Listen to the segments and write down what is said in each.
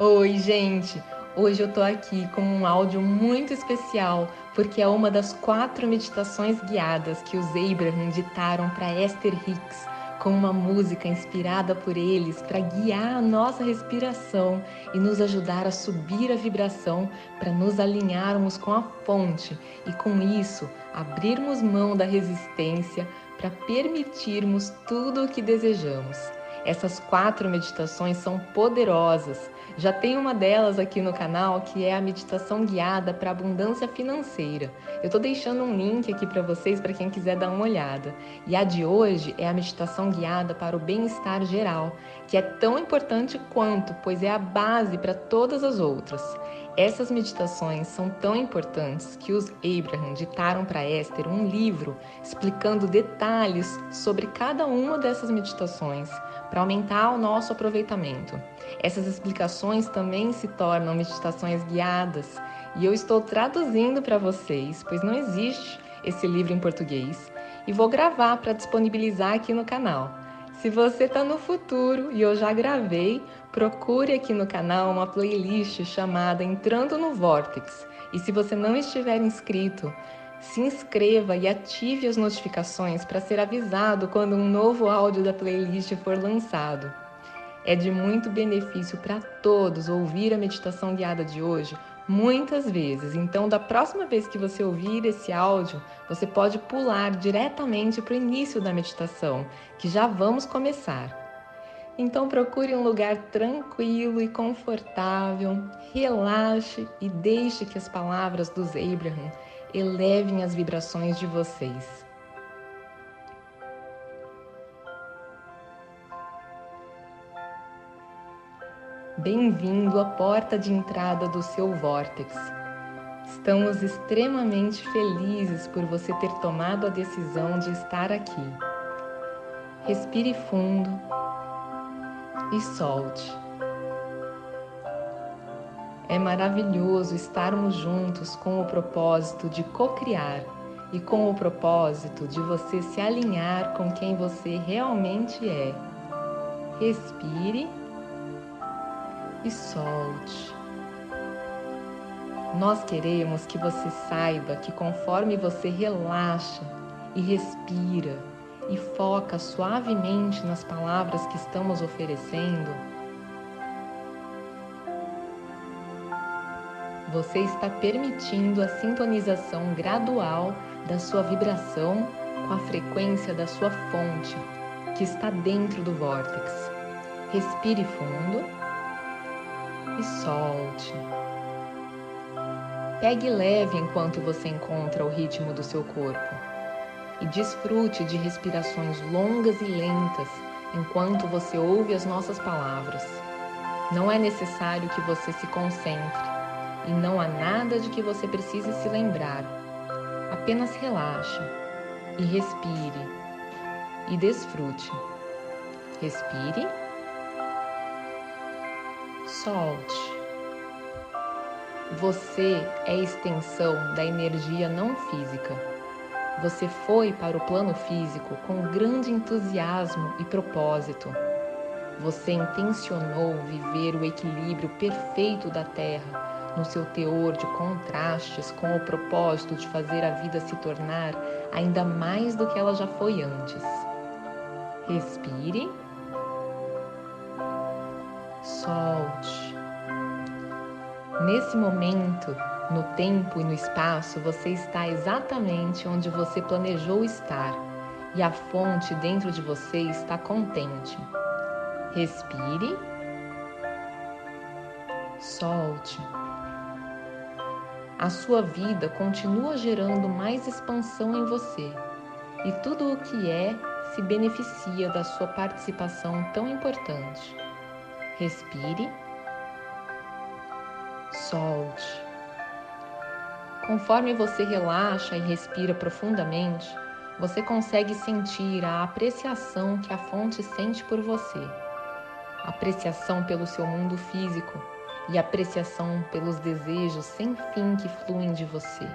Oi, gente! Hoje eu tô aqui com um áudio muito especial, porque é uma das quatro meditações guiadas que os Abraham ditaram para Esther Hicks, com uma música inspirada por eles para guiar a nossa respiração e nos ajudar a subir a vibração para nos alinharmos com a fonte e com isso abrirmos mão da resistência para permitirmos tudo o que desejamos. Essas quatro meditações são poderosas. Já tem uma delas aqui no canal que é a meditação guiada para abundância financeira. Eu estou deixando um link aqui para vocês para quem quiser dar uma olhada. E a de hoje é a meditação guiada para o bem-estar geral, que é tão importante quanto, pois é a base para todas as outras. Essas meditações são tão importantes que os Abraham ditaram para Esther um livro explicando detalhes sobre cada uma dessas meditações para aumentar o nosso aproveitamento. Essas explicações também se tornam meditações guiadas e eu estou traduzindo para vocês, pois não existe esse livro em português, e vou gravar para disponibilizar aqui no canal. Se você está no futuro e eu já gravei, procure aqui no canal uma playlist chamada Entrando no Vortex. E se você não estiver inscrito, se inscreva e ative as notificações para ser avisado quando um novo áudio da playlist for lançado. É de muito benefício para todos ouvir a meditação guiada de hoje, muitas vezes. Então, da próxima vez que você ouvir esse áudio, você pode pular diretamente para o início da meditação, que já vamos começar. Então, procure um lugar tranquilo e confortável, relaxe e deixe que as palavras dos Abraham elevem as vibrações de vocês. Bem-vindo à porta de entrada do seu vórtex. Estamos extremamente felizes por você ter tomado a decisão de estar aqui. Respire fundo e solte. É maravilhoso estarmos juntos com o propósito de co-criar e com o propósito de você se alinhar com quem você realmente é. Respire e solte. Nós queremos que você saiba que conforme você relaxa e respira e foca suavemente nas palavras que estamos oferecendo, você está permitindo a sintonização gradual da sua vibração com a frequência da sua fonte, que está dentro do vórtex. Respire fundo e solte. Pegue leve enquanto você encontra o ritmo do seu corpo e desfrute de respirações longas e lentas enquanto você ouve as nossas palavras. Não é necessário que você se concentre e não há nada de que você precise se lembrar. Apenas relaxe e respire e desfrute. Respire solte. Você é extensão da energia não física. Você foi para o plano físico com grande entusiasmo e propósito. Você intencionou viver o equilíbrio perfeito da Terra no seu teor de contrastes com o propósito de fazer a vida se tornar ainda mais do que ela já foi antes. Respire solte. Nesse momento, no tempo e no espaço, você está exatamente onde você planejou estar e a fonte dentro de você está contente. Respire, solte. A sua vida continua gerando mais expansão em você e tudo o que é se beneficia da sua participação tão importante. Respire, solte. Conforme você relaxa e respira profundamente, você consegue sentir a apreciação que a fonte sente por você, apreciação pelo seu mundo físico e apreciação pelos desejos sem fim que fluem de você.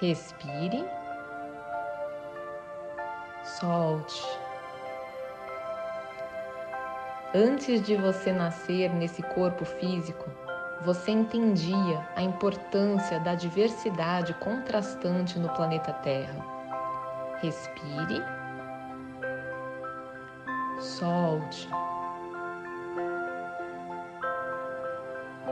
Respire, solte. Antes de você nascer nesse corpo físico, você entendia a importância da diversidade contrastante no planeta Terra. Respire, solte.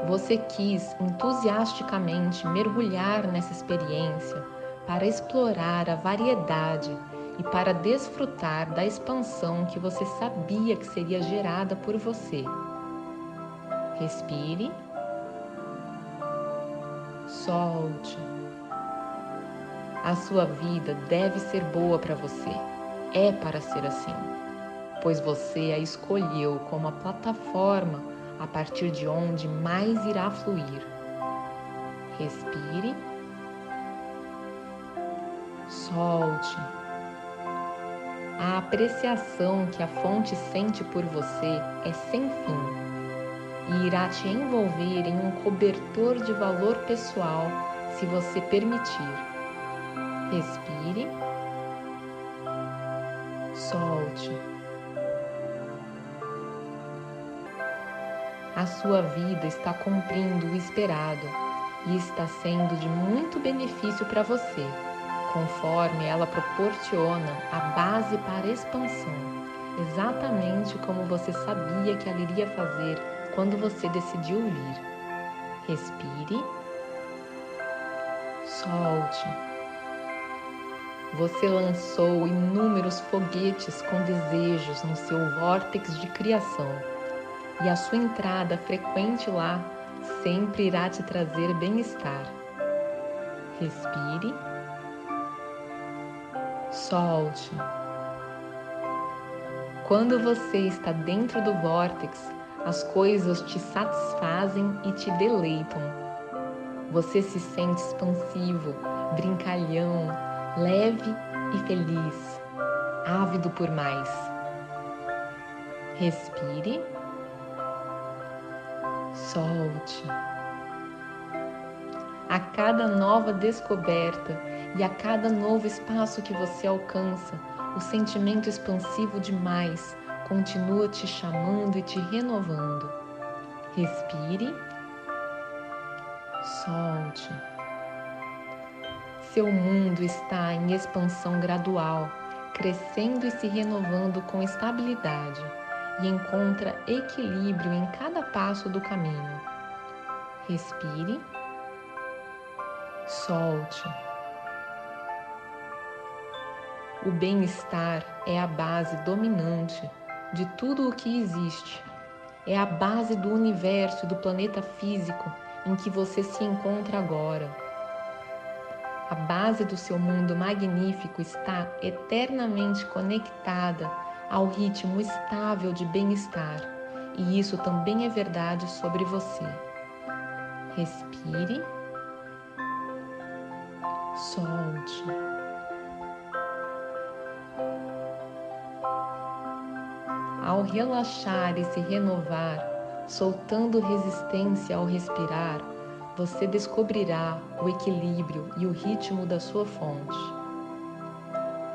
Você quis entusiasticamente mergulhar nessa experiência para explorar a variedade e para desfrutar da expansão que você sabia que seria gerada por você. Respire, solte. A sua vida deve ser boa para você, é para ser assim, pois você a escolheu como a plataforma a partir de onde mais irá fluir. Respire, solte. A apreciação que a fonte sente por você é sem fim e irá te envolver em um cobertor de valor pessoal se você permitir. Respire, solte. A sua vida está cumprindo o esperado e está sendo de muito benefício para você conforme ela proporciona a base para expansão, exatamente como você sabia que ela iria fazer quando você decidiu vir. Respire, solte. Você lançou inúmeros foguetes com desejos no seu vórtex de criação, e a sua entrada frequente lá sempre irá te trazer bem-estar. Respire solte. Quando você está dentro do vórtex, as coisas te satisfazem e te deleitam. Você se sente expansivo, brincalhão, leve e feliz, ávido por mais. Respire, solte. A cada nova descoberta, e a cada novo espaço que você alcança, o sentimento expansivo demais continua te chamando e te renovando. Respire, solte. Seu mundo está em expansão gradual, crescendo e se renovando com estabilidade e encontra equilíbrio em cada passo do caminho. Respire, solte. O bem-estar é a base dominante de tudo o que existe. É a base do universo e do planeta físico em que você se encontra agora. A base do seu mundo magnífico está eternamente conectada ao ritmo estável de bem-estar, e isso também é verdade sobre você. Respire, solte. Ao relaxar e se renovar, soltando resistência ao respirar, você descobrirá o equilíbrio e o ritmo da sua fonte.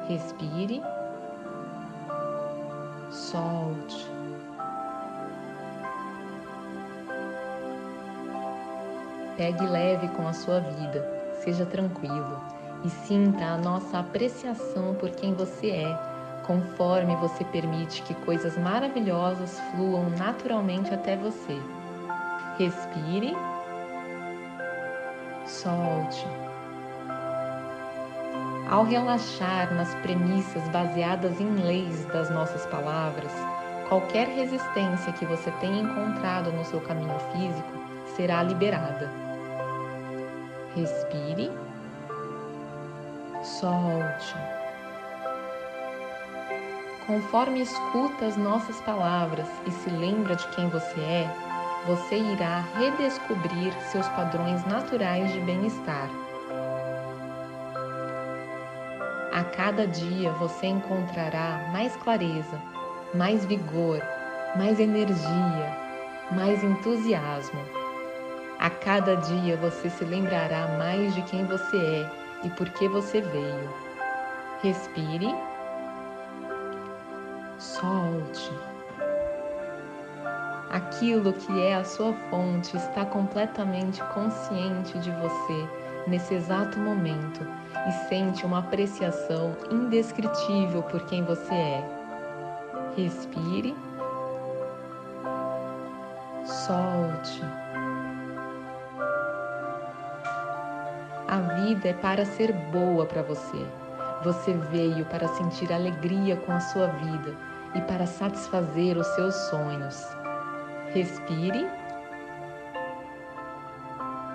Respire, solte. Pegue leve com a sua vida, seja tranquilo e sinta a nossa apreciação por quem você é conforme você permite que coisas maravilhosas fluam naturalmente até você. Respire, solte. Ao relaxar nas premissas baseadas em leis das nossas palavras, qualquer resistência que você tenha encontrado no seu caminho físico será liberada. Respire, solte. Conforme escuta as nossas palavras e se lembra de quem você é, você irá redescobrir seus padrões naturais de bem-estar. A cada dia você encontrará mais clareza, mais vigor, mais energia, mais entusiasmo. A cada dia você se lembrará mais de quem você é e por que você veio. Respire solte. Aquilo que é a sua fonte está completamente consciente de você nesse exato momento e sente uma apreciação indescritível por quem você é. Respire. Solte. A vida é para ser boa para você. Você veio para sentir alegria com a sua vida e para satisfazer os seus sonhos. Respire.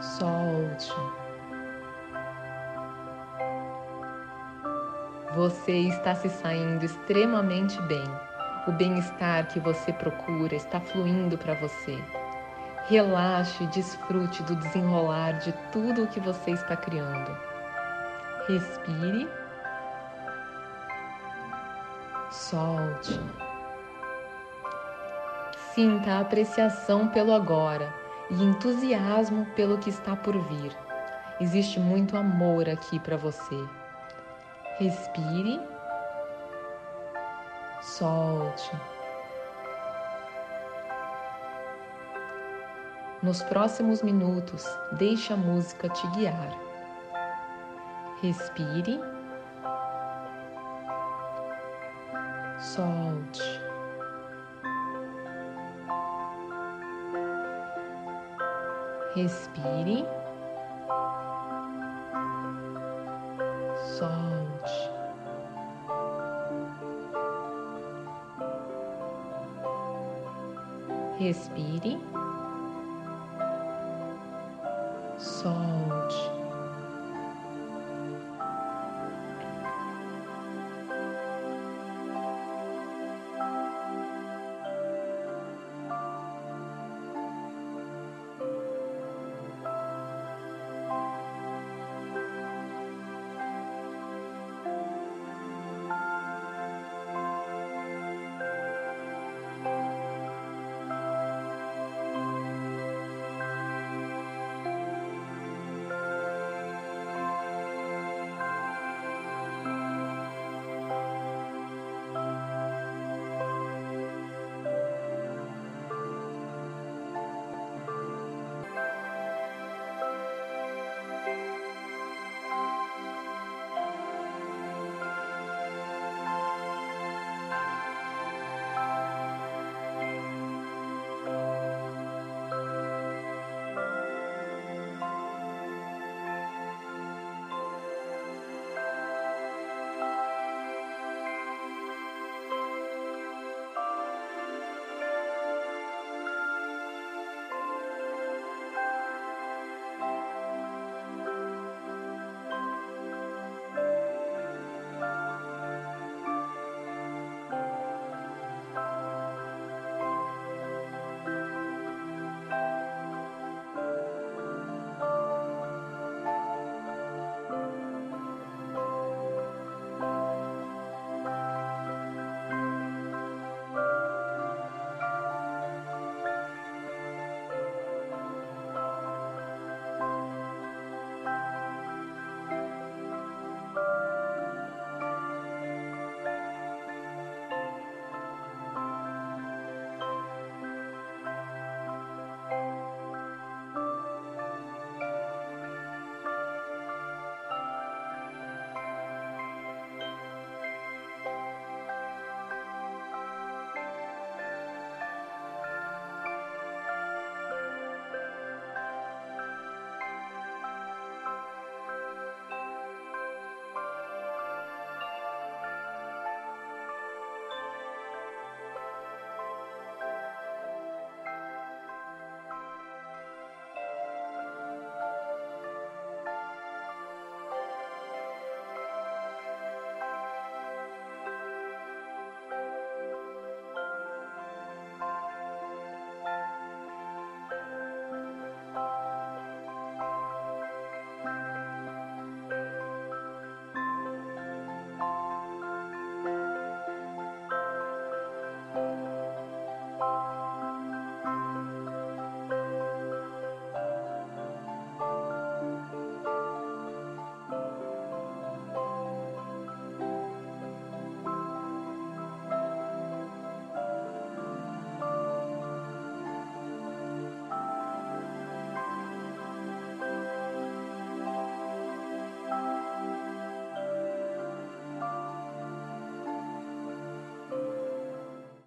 Solte. Você está se saindo extremamente bem. O bem-estar que você procura está fluindo para você. Relaxe e desfrute do desenrolar de tudo o que você está criando. Respire. Solte. Sinta apreciação pelo agora e entusiasmo pelo que está por vir. Existe muito amor aqui para você. Respire, solte. Nos próximos minutos, deixe a música te guiar. Respire, solte. Respire. Solte. Respire.